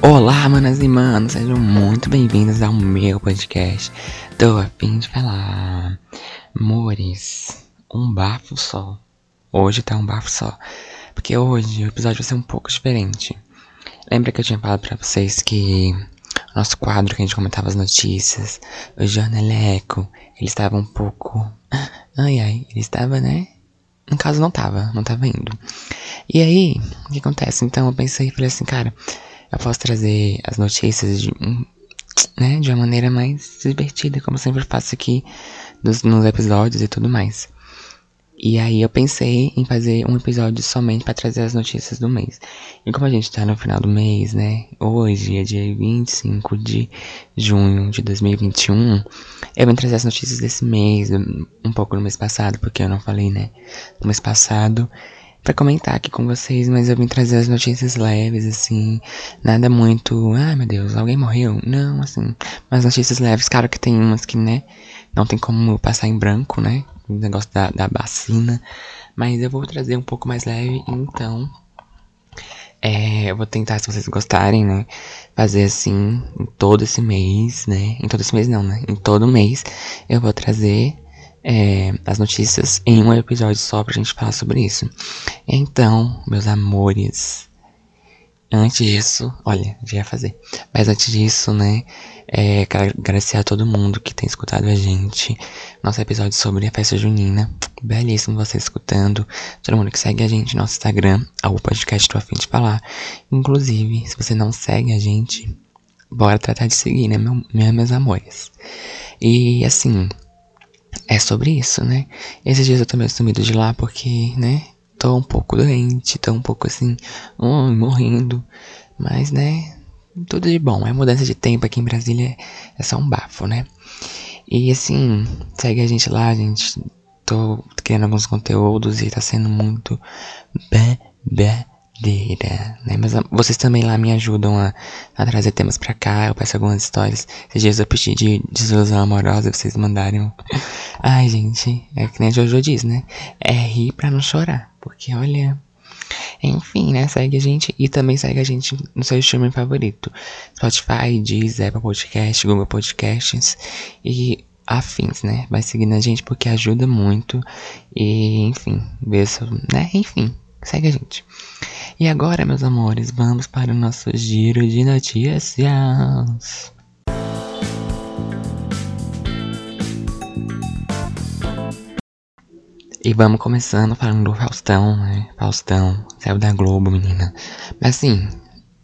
Olá, manas e manos, sejam muito bem-vindos ao meu podcast. Tô a fim de falar. Amores, um bafo só. Hoje tá um bafo só. Porque hoje o episódio vai ser um pouco diferente. Lembra que eu tinha falado pra vocês que nosso quadro que a gente comentava as notícias, o jornaleco, ele estava um pouco. Ai ai, ele estava, né? No caso, não tava, não tava indo. E aí, o que acontece? Então eu pensei e falei assim, cara eu posso trazer as notícias de, né, de uma maneira mais divertida, como sempre faço aqui nos, nos episódios e tudo mais. E aí eu pensei em fazer um episódio somente para trazer as notícias do mês. E como a gente tá no final do mês, né? Hoje é dia 25 de junho de 2021. Eu vim trazer as notícias desse mês, um pouco no mês passado, porque eu não falei, né? No mês passado para comentar aqui com vocês, mas eu vim trazer as notícias leves, assim, nada muito, ah, meu Deus, alguém morreu? Não, assim, mas notícias leves, claro que tem umas que, né, não tem como passar em branco, né, o negócio da, da vacina, mas eu vou trazer um pouco mais leve, então, é, eu vou tentar, se vocês gostarem, né, fazer assim, em todo esse mês, né, em todo esse mês não, né, em todo mês, eu vou trazer é, as notícias em um episódio só pra gente falar sobre isso. Então, meus amores, antes disso, olha, já ia fazer. Mas antes disso, né, é, quero agradecer a todo mundo que tem escutado a gente. Nosso episódio sobre a festa junina. Belíssimo você escutando. Todo mundo que segue a gente no nosso Instagram, o podcast Tô Afim de Falar. Inclusive, se você não segue a gente, bora tratar de seguir, né, meu, meus amores. E assim, é sobre isso, né? Esses dias eu tô meio sumido de lá porque, né? Tô um pouco doente, tô um pouco assim, um, morrendo. Mas, né? Tudo de bom. É mudança de tempo aqui em Brasília é só um bafo, né? E assim, segue a gente lá, gente. Tô criando alguns conteúdos e tá sendo muito bebê né? Mas ah, vocês também lá me ajudam a, a trazer temas pra cá. Eu peço algumas histórias. Esses dias eu pedi de desilusão amorosa, vocês mandaram. Ai, gente, é que nem a Jojo diz, né? É rir pra não chorar. Porque olha. Enfim, né? Segue a gente e também segue a gente no seu streaming favorito: Spotify, Deezer, Apple Podcast, Google Podcasts e afins, né? Vai seguindo a gente porque ajuda muito. E, enfim, beijo, né? Enfim, segue a gente. E agora, meus amores, vamos para o nosso giro de notícias. E vamos começando falando do Faustão, né? Faustão, saiu da Globo, menina. Mas assim,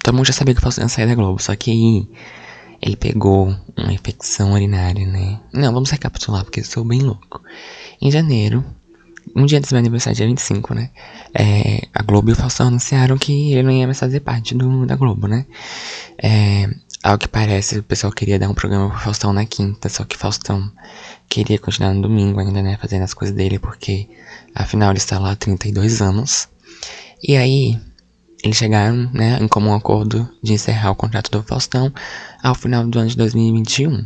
todo mundo já sabia que o Faustão saiu da Globo, só que ele pegou uma infecção urinária, né? Não, vamos recapitular, porque eu sou bem louco. Em janeiro, um dia antes do meu aniversário, dia 25, né? É, a Globo e o Faustão anunciaram que ele não ia mais fazer parte do, da Globo, né? É, ao que parece, o pessoal queria dar um programa pro Faustão na quinta, só que Faustão queria continuar no domingo ainda, né? Fazendo as coisas dele, porque afinal ele está lá há 32 anos. E aí, eles chegaram, né, em comum acordo de encerrar o contrato do Faustão ao final do ano de 2021.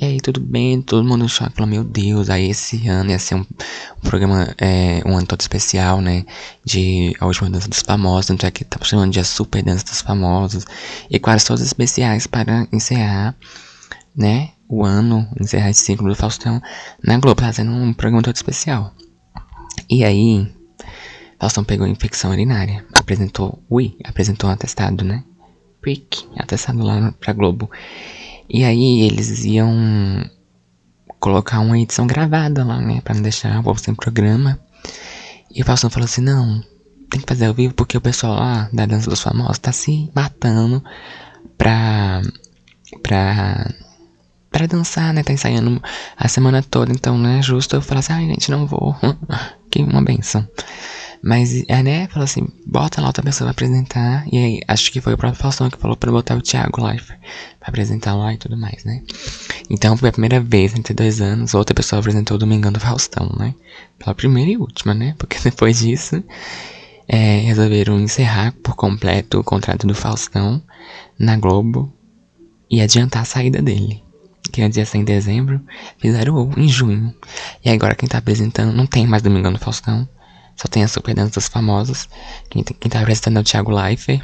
E aí tudo bem, todo mundo choque, falou, meu Deus, aí esse ano ia ser um, um programa, é, um ano todo especial, né, de A Última Dança dos Famosos, tanto é que tá chamando de A Super Dança dos Famosos, e quase todos especiais para encerrar, né, o ano, encerrar esse ciclo do Faustão na Globo, fazendo um programa todo especial. E aí, Faustão pegou infecção urinária, apresentou, ui, apresentou um atestado, né, prick, atestado lá pra Globo. E aí eles iam colocar uma edição gravada lá, né? Pra não deixar o povo sem programa. E o Faustão falou assim, não, tem que fazer ao vivo porque o pessoal lá da Dança dos Famosos tá se matando pra. pra. pra dançar, né? Tá ensaiando a semana toda, então não é justo eu falar assim, ai gente, não vou. que uma benção. Mas, é, né, falou assim, bota lá outra pessoa pra apresentar. E aí, acho que foi o próprio Faustão que falou pra botar o Thiago Leifert pra apresentar lá e tudo mais, né? Então, foi a primeira vez, entre dois anos, outra pessoa apresentou o Domingão do Faustão, né? Pela primeira e última, né? Porque depois disso, é, resolveram encerrar por completo o contrato do Faustão na Globo e adiantar a saída dele. que antes ia ser em dezembro, fizeram em junho. E agora quem tá apresentando, não tem mais Domingão do Faustão, só tem a Super Dança dos Famosos. Quem, quem tá apresentando é o Thiago Leifert.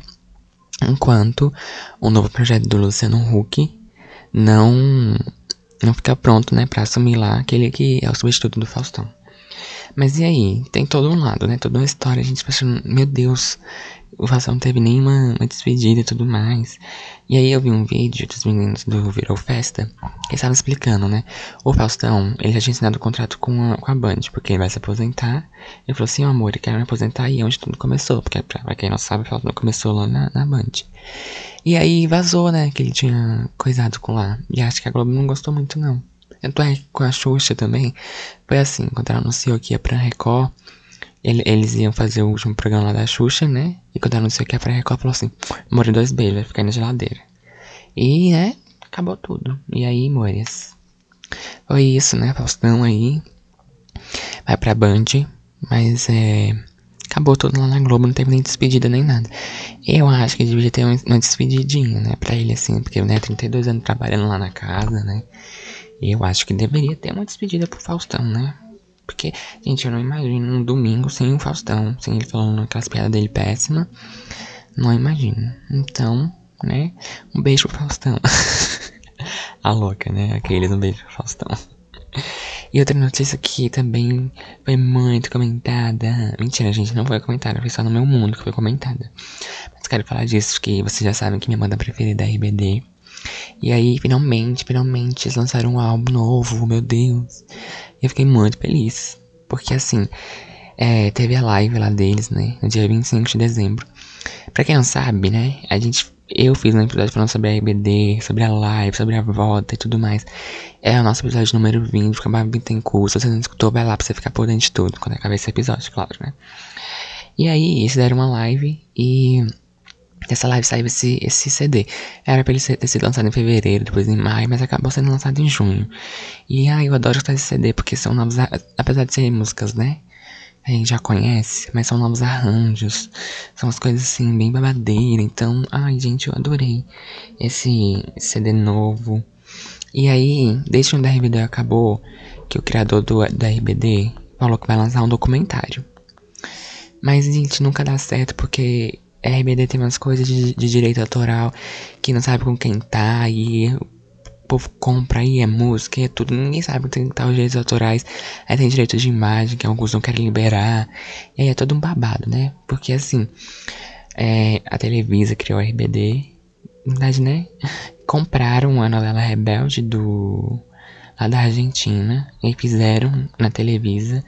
Enquanto o novo projeto do Luciano Huck não, não fica pronto, né, pra assumir lá aquele que é o substituto do Faustão. Mas e aí? Tem todo um lado, né? Toda uma história. A gente pensa, meu Deus, o Faustão não teve nenhuma uma despedida e tudo mais. E aí eu vi um vídeo dos meninos do Virou Festa, que estavam explicando, né? O Faustão, ele já tinha assinado o contrato com a, com a Band, porque ele vai se aposentar. Ele falou assim, amor, eu quero me aposentar aí onde tudo começou, porque pra, pra quem não sabe, o Faustão começou lá na, na Band. E aí vazou, né, que ele tinha coisado com lá. E acho que a Globo não gostou muito, não. Tanto é com a Xuxa também, foi assim, quando ela anunciou que ia pra Record, ele, eles iam fazer o último programa lá da Xuxa, né? E quando anunciou que ia pra Record, falou assim: More dois beijos, vai ficar na geladeira. E, né? Acabou tudo. E aí, Mores? Foi isso, né? Faustão aí. Vai pra Band. Mas é. Acabou tudo lá na Globo, não teve nem despedida nem nada. Eu acho que devia ter uma despedidinha, né? Pra ele, assim, porque, né? 32 anos trabalhando lá na casa, né? Eu acho que deveria ter uma despedida pro Faustão, né? Porque, gente, eu não imagino um domingo sem o Faustão, sem ele falando aquelas piadas dele péssima. Não imagino. Então, né? Um beijo pro Faustão. A louca, né? Aqueles, um beijo pro Faustão. E outra notícia que também foi muito comentada. Mentira, gente, não foi comentada, foi só no meu mundo que foi comentada. Mas quero falar disso, que vocês já sabem que minha banda preferida é RBD. E aí, finalmente, finalmente, eles lançaram um álbum novo, meu Deus. E eu fiquei muito feliz. Porque assim, é, teve a live lá deles, né? No dia 25 de dezembro. Pra quem não sabe, né? A gente. Eu fiz um episódio falando sobre a RBD, sobre a live, sobre a volta e tudo mais. É o nosso episódio número 20, fica mais tem curso. Se você não escutou, vai lá pra você ficar por dentro de tudo. Quando acabar esse episódio, claro, né? E aí, eles deram uma live e dessa live saiu esse, esse CD. Era pra ele ser, ter sido lançado em fevereiro, depois em maio, mas acabou sendo lançado em junho. E ai, eu adoro escutar esse CD, porque são novos. Apesar de serem músicas, né? A gente já conhece, mas são novos arranjos. São as coisas assim, bem babadeira. Então, ai, gente, eu adorei esse CD novo. E aí, desde quando a RBD acabou, que o criador do, da RBD falou que vai lançar um documentário. Mas, gente, nunca dá certo porque RBD tem umas coisas de, de direito autoral que não sabe com quem tá e o povo compra aí, é música, é tudo, ninguém sabe com quem tá os direitos autorais. Aí tem direito de imagem que alguns não querem liberar. E aí é todo um babado, né? Porque assim, é, a Televisa criou a RBD, na verdade, né? Compraram a novela Rebelde do lá da Argentina e fizeram na Televisa.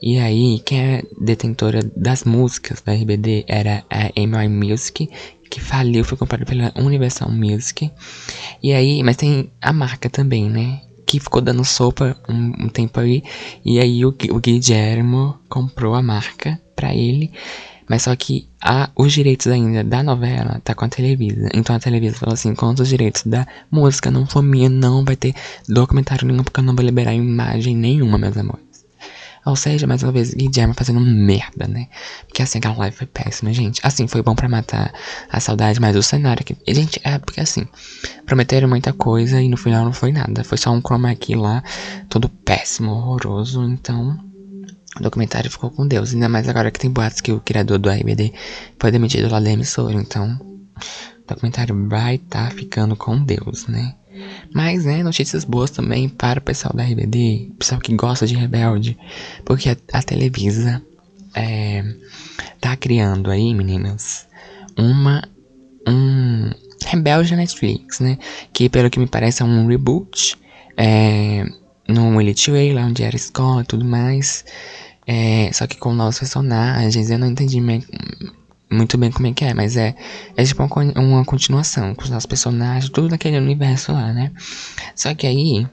E aí, quem é detentora das músicas da RBD era a AMI Music, que faliu, foi comprada pela Universal Music. E aí, mas tem a marca também, né? Que ficou dando sopa um, um tempo aí. E aí o, o Guillermo comprou a marca pra ele. Mas só que a, os direitos ainda da novela tá com a Televisa. Então a Televisa falou assim: quanto os direitos da música não for minha, não vai ter documentário nenhum, porque eu não vou liberar imagem nenhuma, meus amores. Ou seja, mais uma vez, Guilherme fazendo merda, né? Porque assim, aquela live foi péssima, gente. Assim, foi bom para matar a saudade, mas o cenário aqui. Gente, é porque assim, prometeram muita coisa e no final não foi nada. Foi só um chroma key lá, todo péssimo, horroroso. Então, o documentário ficou com Deus. Ainda mais agora que tem boatos que o criador do RBD foi demitido lá da emissora. Então, o documentário vai estar tá ficando com Deus, né? Mas, né, notícias boas também para o pessoal da RBD, pessoal que gosta de Rebelde, porque a, a Televisa é, tá criando aí, meninas, uma um Rebelde Netflix, né? Que pelo que me parece é um reboot é, no Elite Way, lá onde era escola e tudo mais. É, só que com novos personagens, eu não entendi muito bem como é que é, mas é, é tipo uma, uma continuação com os nossos personagens, tudo naquele universo lá, né? Só que aí.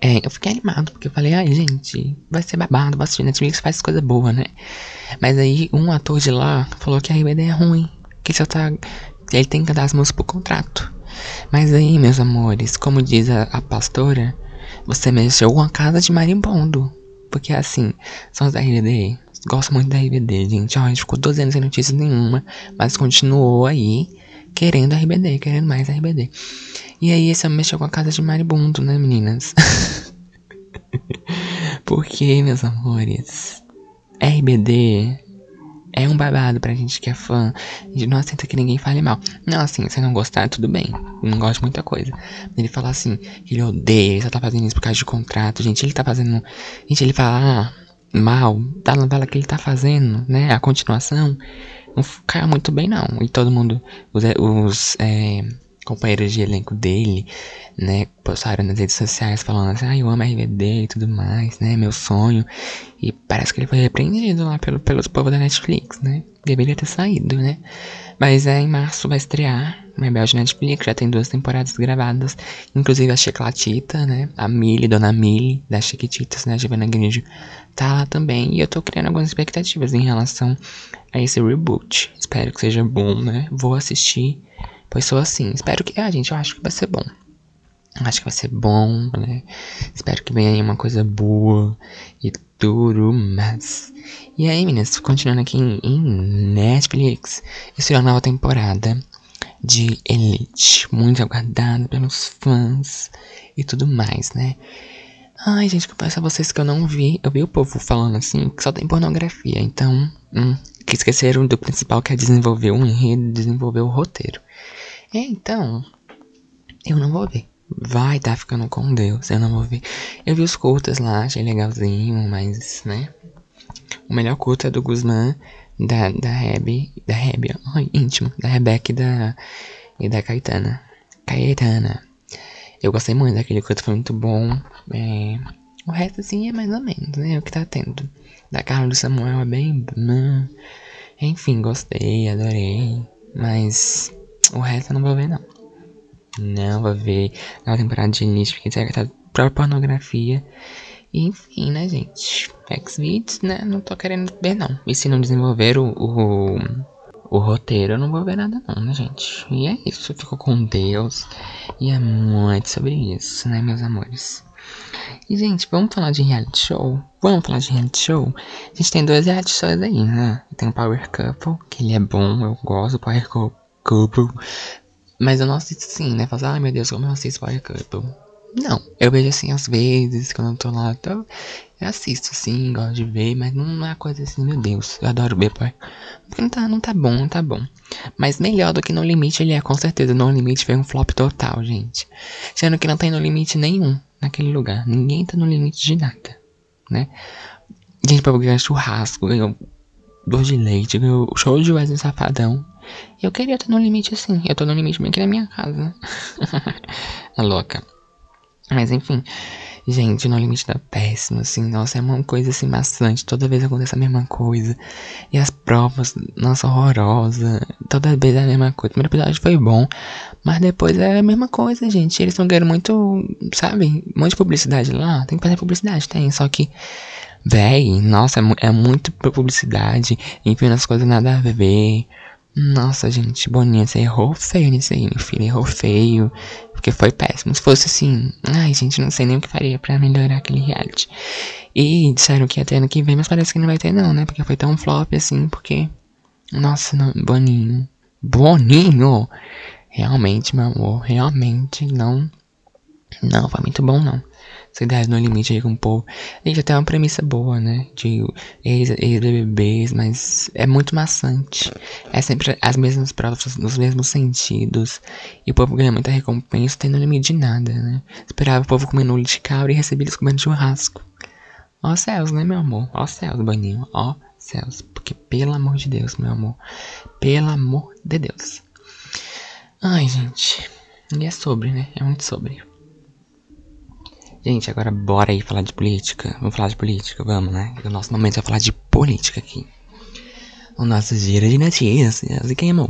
É, eu fiquei animado, porque eu falei, ai gente, vai ser babado, vai assistir Netflix faz coisa boa, né? Mas aí um ator de lá falou que a RBD é ruim, que só tá. Ele tem que dar as músicas por contrato. Mas aí, meus amores, como diz a, a pastora, você mexeu com a casa de marimbondo. Porque assim, são da RBD, gosto muito da RBD, gente. A gente ficou 12 anos sem notícias nenhuma, mas continuou aí querendo RBD, querendo mais RBD. E aí esse homem mexeu com a casa de maribundo, né, meninas? Porque, meus amores, RBD é um babado pra gente que é fã. Gente não aceita que ninguém fale mal. Não, assim, se não gostar, tudo bem. Não gosto de muita coisa. Ele fala assim, ele odeia, ele só tá fazendo isso por causa de contrato. Gente, ele tá fazendo. Gente, ele fala ah, mal da novela que ele tá fazendo, né? A continuação. Não caiu muito bem, não. E todo mundo. Os, os é, companheiros de elenco dele, né, postaram nas redes sociais falando assim, ah, eu amo RBD e tudo mais, né, meu sonho. E parece que ele foi repreendido lá pelo, pelos povos da Netflix, né, deveria ter saído, né. Mas é, em março vai estrear Rebelde Netflix, já tem duas temporadas gravadas, inclusive a Chiclatita, né, a Millie, Dona Millie, das Chiquititas, né, Giovanna Grande tá lá também. E eu tô criando algumas expectativas em relação a esse reboot. Espero que seja bom, né, vou assistir Pois sou assim. Espero que. Ah, gente, eu acho que vai ser bom. Acho que vai ser bom, né? Espero que venha aí uma coisa boa e tudo mais. E aí, meninas, continuando aqui em, em Netflix, estreou a nova temporada de Elite. Muito aguardada pelos fãs e tudo mais, né? Ai, gente, confesso a vocês que eu não vi. Eu vi o povo falando assim que só tem pornografia. Então, hum, que esqueceram do principal que é desenvolver o enredo, desenvolver o roteiro. Então, eu não vou ver. Vai tá ficando com Deus, eu não vou ver. Eu vi os cultos lá, achei legalzinho, mas, né? O melhor culto é do Guzmán, da, da Hebe, da Hebe, ai, íntimo, da Rebeca e da, e da Caetana. Caetana. Eu gostei muito daquele culto, foi muito bom. É, o resto, assim, é mais ou menos, né? O que tá tendo. Da Carla do Samuel é bem. Enfim, gostei, adorei. Mas o resto eu não vou ver, não. Não vou ver na temporada de início, porque que tá própria pornografia. Enfim, né, gente? X-Videos, né? Não tô querendo ver, não. E se não desenvolver o, o, o roteiro, eu não vou ver nada, não, né, gente? E é isso. Ficou com Deus. E é muito sobre isso, né, meus amores? E, gente, vamos falar de reality show? Vamos falar de reality show? A gente tem dois reality shows aí, né? Tem o Power Couple, que ele é bom, eu gosto do Power Couple. Mas eu não assisto assim, né? Fazer, ai meu Deus, como eu assisto Power Couple. Não, eu vejo assim às vezes, quando eu tô lá, tô, eu assisto assim, gosto de ver, mas não é coisa assim, meu Deus, eu adoro ver, pai. Porque não tá, não tá bom, não tá bom. Mas melhor do que No Limite ele é, com certeza. No Limite foi um flop total, gente. Sendo que não tem No Limite nenhum naquele lugar. Ninguém tá no limite de nada, né? Gente, pra ganhar churrasco, ganhou doce de leite, ganhou show de Wesley Safadão. Eu queria estar no limite assim. Eu tô no limite bem aqui na minha casa. a louca. Mas enfim. Gente, no limite tá péssimo, assim. Nossa, é uma coisa assim bastante. Toda vez acontece a mesma coisa. E as provas, nossa, horrorosa. Toda vez é a mesma coisa. O primeiro episódio foi bom. Mas depois é a mesma coisa, gente. Eles estão ganhando muito, sabe? Muita publicidade lá. Tem que fazer publicidade, tem. Só que Véi, nossa, é, é muito publicidade, enfim, as coisas nada a ver. Nossa, gente, Boninha, você errou feio nisso aí, meu filho, errou feio. Porque foi péssimo. Se fosse assim, ai, gente, não sei nem o que faria pra melhorar aquele reality. E disseram que ia ter ano que vem, mas parece que não vai ter, não, né? Porque foi tão flop assim, porque. Nossa, não, Boninho. Boninho! Realmente, meu amor, realmente não. Não, foi muito bom, não. Cidade no Limite aí com o povo. Gente, até uma premissa boa, né? De ex-BBBs, mas é muito maçante. É sempre as mesmas provas, nos mesmos sentidos. E o povo ganha muita recompensa, tem no limite de nada, né? Esperava o povo comendo olho de cabra e recebia eles comendo churrasco. Ó céus, né, meu amor? Ó céus, baninho. Ó céus. Porque, pelo amor de Deus, meu amor. Pelo amor de Deus. Ai, gente. E é sobre, né? É muito sobre. Gente, agora bora aí falar de política. Vamos falar de política, vamos, né? O nosso momento é falar de política aqui. O nosso giro de notícias. E quem amou?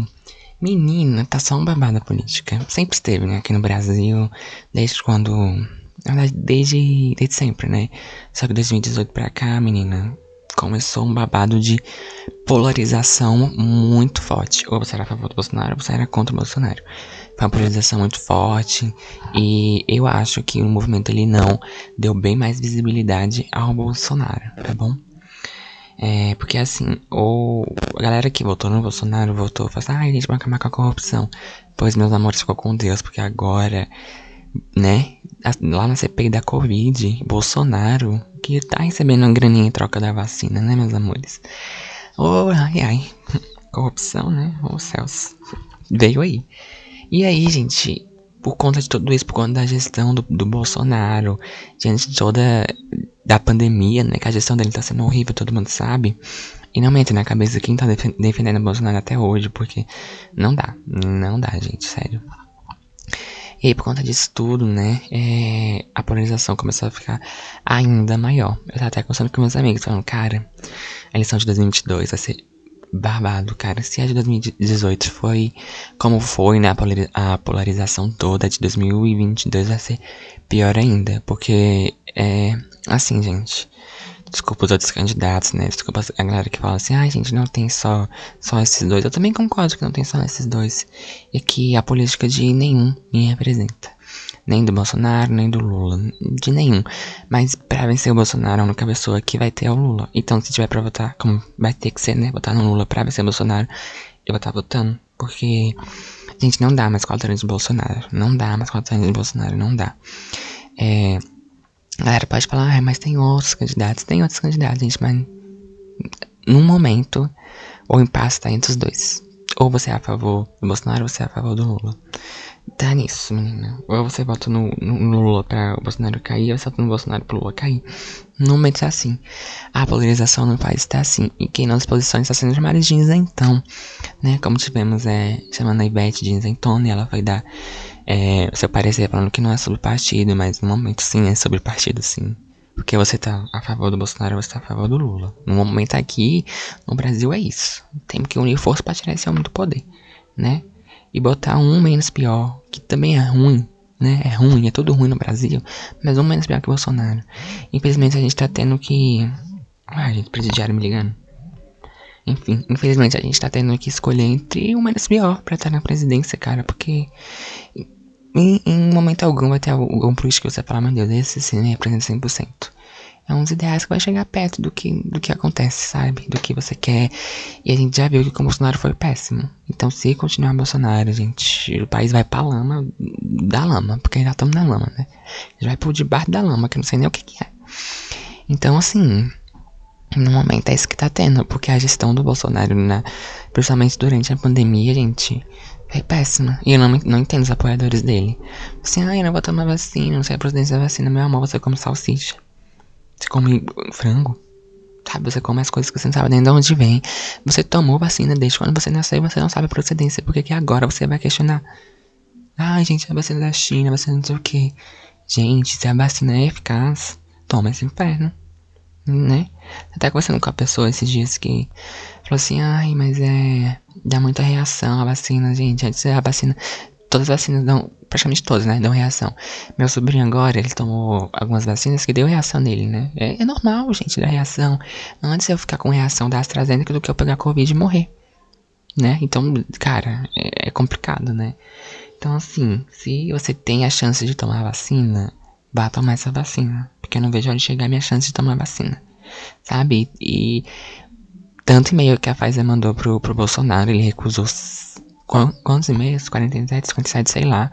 Menina, tá só um babado a política. Sempre esteve, né? Aqui no Brasil. Desde quando. Na verdade, desde, desde sempre, né? Só que 2018 pra cá, menina, começou um babado de polarização muito forte. Ou você era a favor do Bolsonaro, ou você era contra o Bolsonaro. Uma polarização muito forte e eu acho que o movimento ele não deu bem mais visibilidade ao Bolsonaro, tá bom? É, porque assim, ou a galera que votou no Bolsonaro votou, falou assim, ai, ah, gente, vai acabar com a corrupção. Pois meus amores ficou com Deus, porque agora, né, lá na CPI da Covid, Bolsonaro, que tá recebendo uma graninha em troca da vacina, né, meus amores? Oh, ai, ai, corrupção, né? Ô oh, céus, veio aí. E aí, gente, por conta de tudo isso, por conta da gestão do, do Bolsonaro, diante de toda da pandemia, né? Que a gestão dele tá sendo horrível, todo mundo sabe. E não mente na cabeça quem tá defendendo o Bolsonaro até hoje, porque não dá, não dá, gente, sério. E aí, por conta disso tudo, né, é, a polarização começou a ficar ainda maior. Eu tava até conversando com meus amigos, falando, cara, a eleição de 2022 vai ser babado, cara. Se a de 2018 foi como foi, né? A polarização toda de 2022 vai ser pior ainda. Porque é assim, gente. Desculpa os outros candidatos, né? Desculpa a galera que fala assim, ai, ah, gente, não tem só, só esses dois. Eu também concordo que não tem só esses dois. E que a política de nenhum me representa nem do Bolsonaro, nem do Lula, de nenhum. Mas pra vencer o Bolsonaro, a única pessoa que vai ter é o Lula. Então, se tiver pra votar, como vai ter que ser, né? Votar no Lula pra vencer o Bolsonaro, eu vou estar votando. Porque, gente, não dá mais quatro anos de Bolsonaro. Não dá mais quatro anos de Bolsonaro, não dá. É. Galera pode falar, ah, mas tem outros candidatos. Tem outros candidatos, gente, mas. No momento, o impasse tá entre os dois. Ou você é a favor do Bolsonaro ou você é a favor do Lula. Tá nisso, menina. Ou você vota no, no, Lula pra o Bolsonaro cair, ou você vota no Bolsonaro pro Lula cair. No momento tá assim. A polarização no país tá assim. E quem não se posiciona está sendo chamada de isentão. Né? Como tivemos é, chamando a Ivete de isentona e ela vai dar é, seu parecer falando que não é sobre partido, mas no momento sim é sobre partido sim. Porque você tá a favor do Bolsonaro, você tá a favor do Lula. No momento aqui, no Brasil é isso. Temos que unir força para tirar esse homem do poder, né? E botar um menos pior, que também é ruim, né? É ruim, é tudo ruim no Brasil, mas um menos pior que o Bolsonaro. Infelizmente a gente tá tendo que. Ah, gente, presidiário me ligando. Enfim, infelizmente a gente tá tendo que escolher entre um menos pior pra estar na presidência, cara, porque. Em, em momento algum vai ter algum político que você fala, meu Deus, esse sim me representa 100% é uns ideais que vai chegar perto do que, do que acontece, sabe? Do que você quer. E a gente já viu que o Bolsonaro foi péssimo. Então, se continuar Bolsonaro, gente, o país vai pra lama da lama, porque ainda estamos na lama, né? Gente vai por debaixo da lama, que eu não sei nem o que, que é. Então, assim, no momento é isso que tá tendo, porque a gestão do Bolsonaro, na, principalmente durante a pandemia, gente, foi péssima. E eu não, não entendo os apoiadores dele. Assim, ah, eu não vou tomar vacina, não sei a procedência da vacina, meu amor, você come salsicha. Você come frango. Sabe, você come as coisas que você não sabe nem de onde vem. Você tomou vacina desde quando você nasceu e você não sabe a procedência. Por que, que agora você vai questionar? Ai, gente, a vacina da China, a vacina não sei o que. Gente, se a vacina é eficaz, toma esse inferno. Né? Até conversando com a pessoa esses dias que falou assim: ai, mas é. dá muita reação a vacina, gente. A vacina. Todas as vacinas dão praticamente todas, né? Dão reação. Meu sobrinho agora, ele tomou algumas vacinas que deu reação nele, né? É, é normal, gente, dar reação. Antes eu ficar com reação da AstraZeneca do que eu pegar Covid e morrer. Né? Então, cara, é, é complicado, né? Então, assim, se você tem a chance de tomar vacina, vá tomar essa vacina. Porque eu não vejo onde chegar a minha chance de tomar vacina. Sabe? E tanto e-mail que a Pfizer mandou pro, pro Bolsonaro, ele recusou quantos e-mails? 47, 57, sei lá.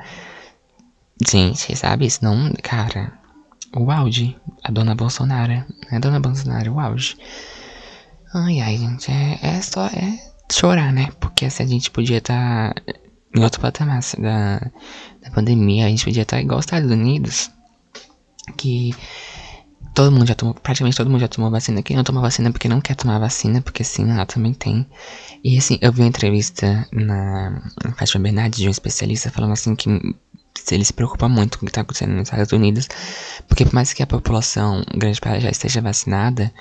Gente, sabe? Isso não. Cara, o auge. A dona Bolsonaro. A dona Bolsonaro, o auge. Ai, ai, gente. É, é só. É chorar, né? Porque se a gente podia estar tá em outro patamar da, da pandemia, a gente podia estar tá igual os Estados Unidos. Que todo mundo já tomou, praticamente todo mundo já tomou vacina. Quem não toma vacina porque não quer tomar vacina, porque sim, lá também tem. E assim, eu vi uma entrevista na Fátima Bernardes de um especialista falando assim que ele se preocupa muito com o que está acontecendo nos Estados Unidos, porque por mais que a população grande parte já esteja vacinada,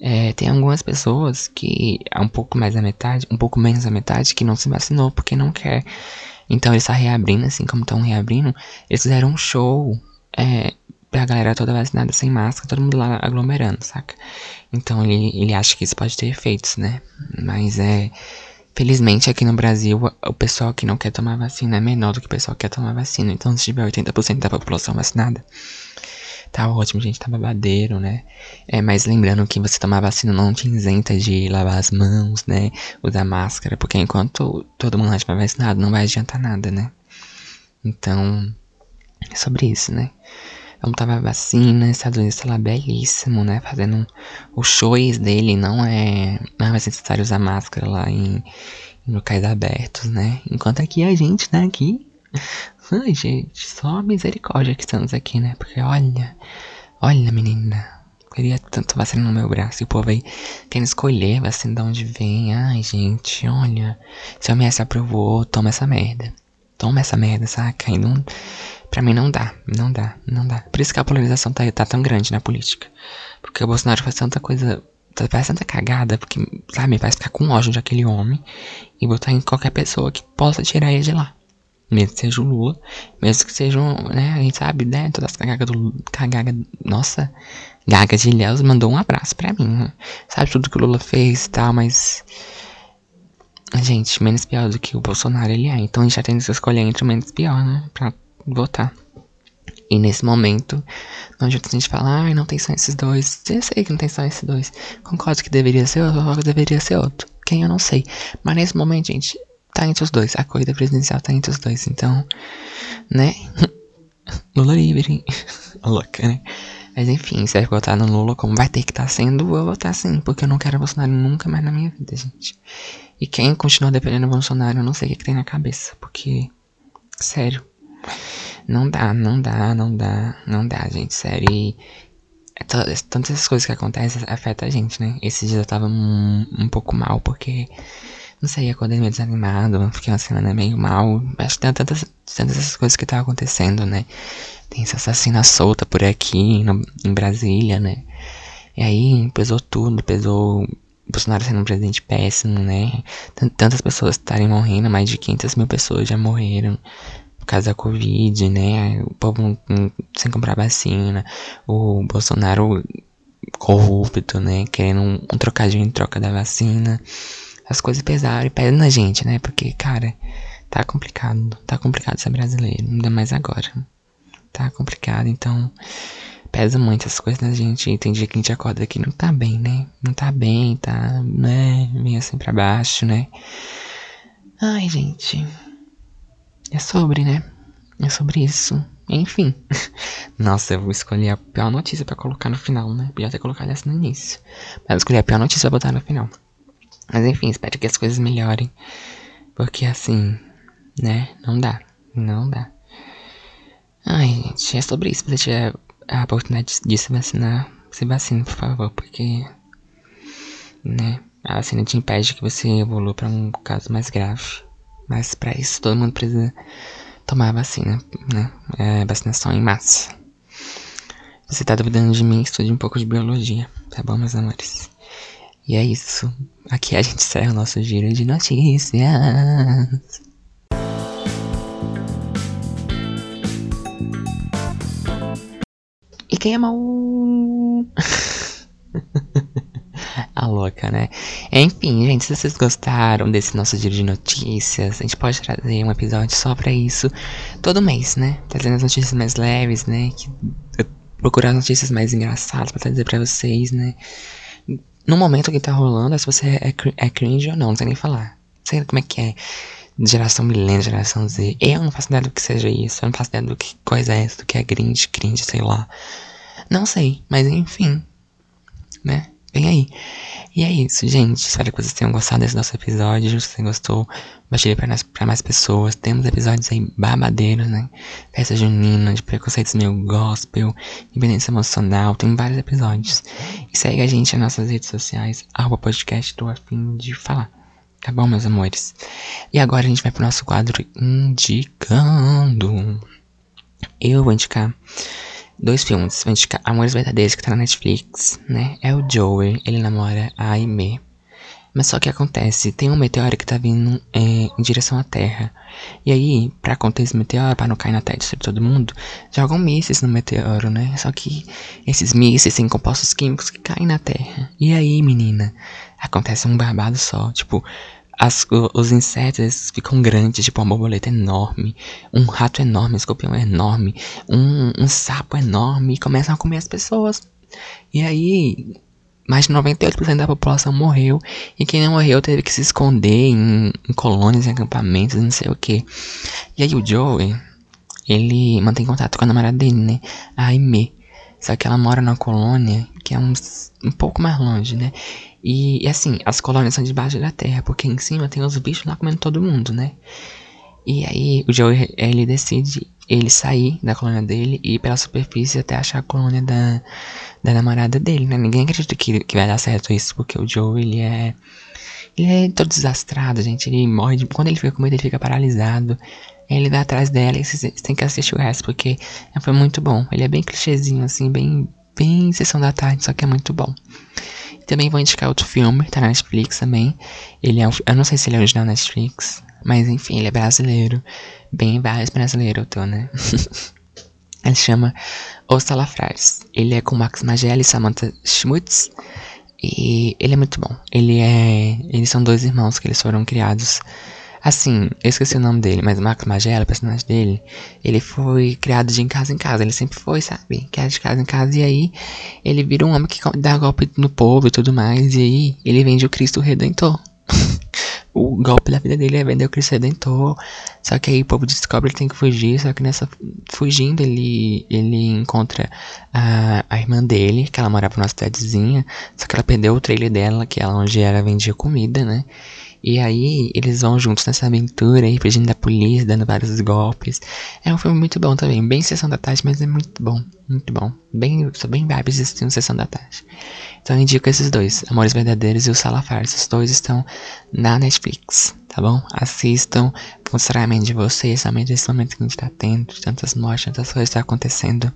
é, tem algumas pessoas que é um pouco mais da metade, um pouco menos da metade, que não se vacinou porque não quer. Então eles estão reabrindo, assim como estão reabrindo, eles fizeram um show é, pra galera toda vacinada sem máscara, todo mundo lá aglomerando, saca? Então ele, ele acha que isso pode ter efeitos, né? Mas é. Felizmente aqui no Brasil, o pessoal que não quer tomar vacina é menor do que o pessoal que quer tomar vacina. Então, se tiver 80% da população vacinada, tá ótimo, gente, tá babadeiro, né? É, mas lembrando que você tomar vacina não te isenta de lavar as mãos, né? Usar máscara, porque enquanto todo mundo estiver vacinado, não vai adiantar nada, né? Então, é sobre isso, né? Vamos tomar vacina, Estados Unidos tá lá belíssimo, né? Fazendo o shows dele, não é, não é necessário usar máscara lá em, em locais abertos, né? Enquanto aqui a gente tá aqui Ai, gente, só misericórdia que estamos aqui, né? Porque olha, olha, menina. Queria tanto vacina no meu braço. E o povo aí querendo escolher vacina de onde vem. Ai, gente, olha. Se a OMS aprovou, toma essa merda. Toma essa merda, saca? E não, pra mim não dá, não dá, não dá. Por isso que a polarização tá, tá tão grande na política. Porque o Bolsonaro faz tanta coisa faz tanta cagada, porque, sabe, faz ficar com ódio daquele homem e botar em qualquer pessoa que possa tirar ele de lá. Mesmo que seja o Lula, mesmo que sejam, né, a gente sabe, né, todas as cagadas do, cagaga, nossa, Gaga de Ilhéus mandou um abraço pra mim, né? sabe tudo que o Lula fez e tal, mas, gente, menos pior do que o Bolsonaro ele é, então a gente já tem que escolher entre o menos pior, né, pra votar. E nesse momento, não adianta a gente falar, ai, não tem só esses dois. Eu sei que não tem só esses dois. Concordo que deveria ser outro, que deveria ser outro. Quem eu não sei. Mas nesse momento, gente, tá entre os dois. A corrida presidencial tá entre os dois. Então, né? Lula livre. Louca, né? Mas enfim, se vai votar no Lula como vai ter que estar tá sendo, eu vou votar sim. Porque eu não quero Bolsonaro nunca mais na minha vida, gente. E quem continua dependendo do Bolsonaro, eu não sei o que, que tem na cabeça. Porque, sério. Não dá, não dá, não dá, não dá, gente. Sério. E é tantas essas coisas que acontecem afetam a gente, né? Esses dias eu tava um, um pouco mal porque não sei, acordei meio desanimado, fiquei uma semana meio mal. Acho que tem tantas, tantas essas coisas que tá acontecendo, né? Tem essa assassina solta por aqui, no, em Brasília, né? E aí pesou tudo, pesou Bolsonaro sendo um presidente péssimo, né? Tantas pessoas estarem morrendo, mais de 500 mil pessoas já morreram causa da Covid, né? O povo sem comprar vacina, o Bolsonaro corrupto, né? Querendo um, um trocadinho em troca da vacina as coisas pesaram e pesam na gente, né? Porque, cara, tá complicado. Tá complicado ser brasileiro, ainda mais agora. Tá complicado, então pesa muito essas coisas na gente. Tem dia que a gente acorda aqui não tá bem, né? Não tá bem, tá, né? Meio assim pra baixo, né? Ai, gente. É sobre, né? É sobre isso. Enfim. Nossa, eu vou escolher a pior notícia pra colocar no final, né? Podia ter colocado essa no início. Mas eu escolhi a pior notícia pra botar no final. Mas enfim, espero que as coisas melhorem. Porque assim, né? Não dá. Não dá. Ai, gente, é sobre isso. Se você tiver a oportunidade de se vacinar, se vacine, por favor. Porque, né? A vacina te impede que você evolua para um caso mais grave. Mas para isso, todo mundo precisa tomar vacina, né? É vacinação em massa. Você tá duvidando de mim, estude um pouco de biologia, tá bom, meus amores? E é isso. Aqui a gente encerra o nosso giro de notícias. E quem amou? a louca, né? Enfim, gente, se vocês gostaram desse nosso giro de notícias, a gente pode trazer um episódio só pra isso todo mês, né? Trazendo as notícias mais leves, né? Que, procurar as notícias mais engraçadas pra trazer pra vocês, né? no momento que tá rolando, é se você é, é cringe ou não, não sei nem falar. Não sei como é que é. Geração milênio, geração Z. Eu não faço ideia do que seja isso. Eu não faço ideia do que coisa é essa, do que é cringe, cringe, sei lá. Não sei, mas enfim. Né? Vem aí. E é isso, gente. Espero que vocês tenham gostado desse nosso episódio. Se você gostou, compartilhe pra, pra mais pessoas. Temos episódios aí babadeiros, né? Festa junina, de preconceitos meio gospel, independência emocional. Tem vários episódios. E segue a gente nas nossas redes sociais, arroba podcast do Afim de Falar. Tá bom, meus amores? E agora a gente vai pro nosso quadro Indicando. Eu vou indicar dois filmes. Vou indicar Amores Verdadeiros, que tá na Netflix, né? É o Joey, ele namora a Aimee. Mas só que acontece, tem um meteoro que tá vindo é, em direção à Terra. E aí, pra conter esse meteoro, pra não cair na Terra e destruir todo mundo, jogam mísseis no meteoro, né? Só que esses mísseis têm compostos químicos que caem na Terra. E aí, menina, acontece um barbado só. Tipo, as, os insetos ficam grandes, tipo uma borboleta enorme, um rato enorme, um escorpião enorme, um, um sapo enorme, e começam a comer as pessoas. E aí, mais de 98% da população morreu. E quem não morreu teve que se esconder em, em colônias, em acampamentos, não sei o que. E aí o Joey, ele mantém contato com a namorada dele, né? A Aimee. Só que ela mora numa colônia que é um, um pouco mais longe, né? E, e, assim, as colônias são debaixo da terra, porque em cima tem os bichos lá comendo todo mundo, né? E aí o Joey, ele decide ele sair da colônia dele e ir pela superfície até achar a colônia da, da namorada dele, né? Ninguém acredita que, que vai dar certo isso, porque o Joe, ele é... Ele é todo desastrado, gente. Ele morre de... Quando ele fica com medo, ele fica paralisado. Ele vai atrás dela e você tem que assistir o resto, porque foi muito bom. Ele é bem clichêzinho, assim, bem... Bem sessão da tarde, só que é muito bom. Também vou indicar outro filme, tá na Netflix também. Ele é um, Eu não sei se ele é original Netflix, mas enfim, ele é brasileiro. Bem vários brasileiros eu tô, né? ele chama Os Salafrares. Ele é com Max Magela e Samantha Schmutz. E ele é muito bom. Ele é. Eles são dois irmãos que eles foram criados. Assim, eu esqueci o nome dele, mas o Max Magela, o personagem dele, ele foi criado de em casa em casa. Ele sempre foi, sabe? Criado de casa em casa. E aí, ele vira um homem que dá golpe no povo e tudo mais. E aí, ele vende o Cristo Redentor. o golpe da vida dele é vender o Cristo Redentor. Só que aí o povo descobre que tem que fugir. Só que nessa fugindo, ele, ele encontra a, a irmã dele, que ela morava numa cidadezinha. Só que ela perdeu o trailer dela, que é onde ela vendia comida, né? E aí eles vão juntos nessa aventura aí, fugindo da polícia, dando vários golpes. É um filme muito bom também, bem sessão da tarde, mas é muito bom, muito bom. Bem, sou bem vibes assistindo sessão da tarde. Então eu indico esses dois, Amores Verdadeiros e o Salafar. Esses dois estão na Netflix, tá bom? Assistam, com o de vocês, somente esse momento que a gente tá tendo, tantas mortes, tantas coisas estão tá acontecendo.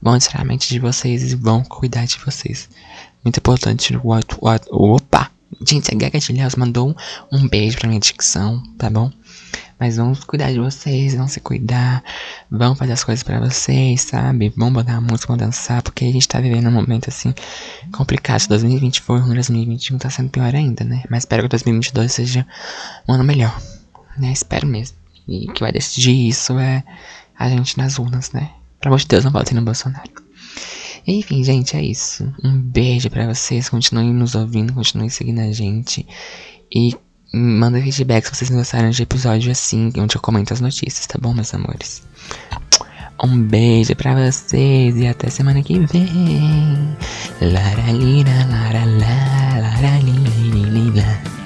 Vão tirar a mente de vocês e vão cuidar de vocês. Muito importante o, o, opa! Gente, a Gaga de mandou um, beijo pra minha dicção, tá bom? Mas vamos cuidar de vocês, vamos se cuidar, vamos fazer as coisas para vocês, sabe? Vamos botar música, vamos dançar, porque a gente tá vivendo um momento assim complicado. Se 2020 for ruim, 2021 tá sendo pior ainda, né? Mas espero que 2022 seja um ano melhor, né? Espero mesmo. E que vai decidir isso é a gente nas urnas, né? Pelo amor de Deus, não votem no Bolsonaro. Enfim, gente, é isso. Um beijo para vocês. Continuem nos ouvindo, continuem seguindo a gente. E manda feedback se vocês gostaram de episódio assim, onde eu comento as notícias, tá bom, meus amores? Um beijo pra vocês e até semana que vem. Laralira, laralá, laralira,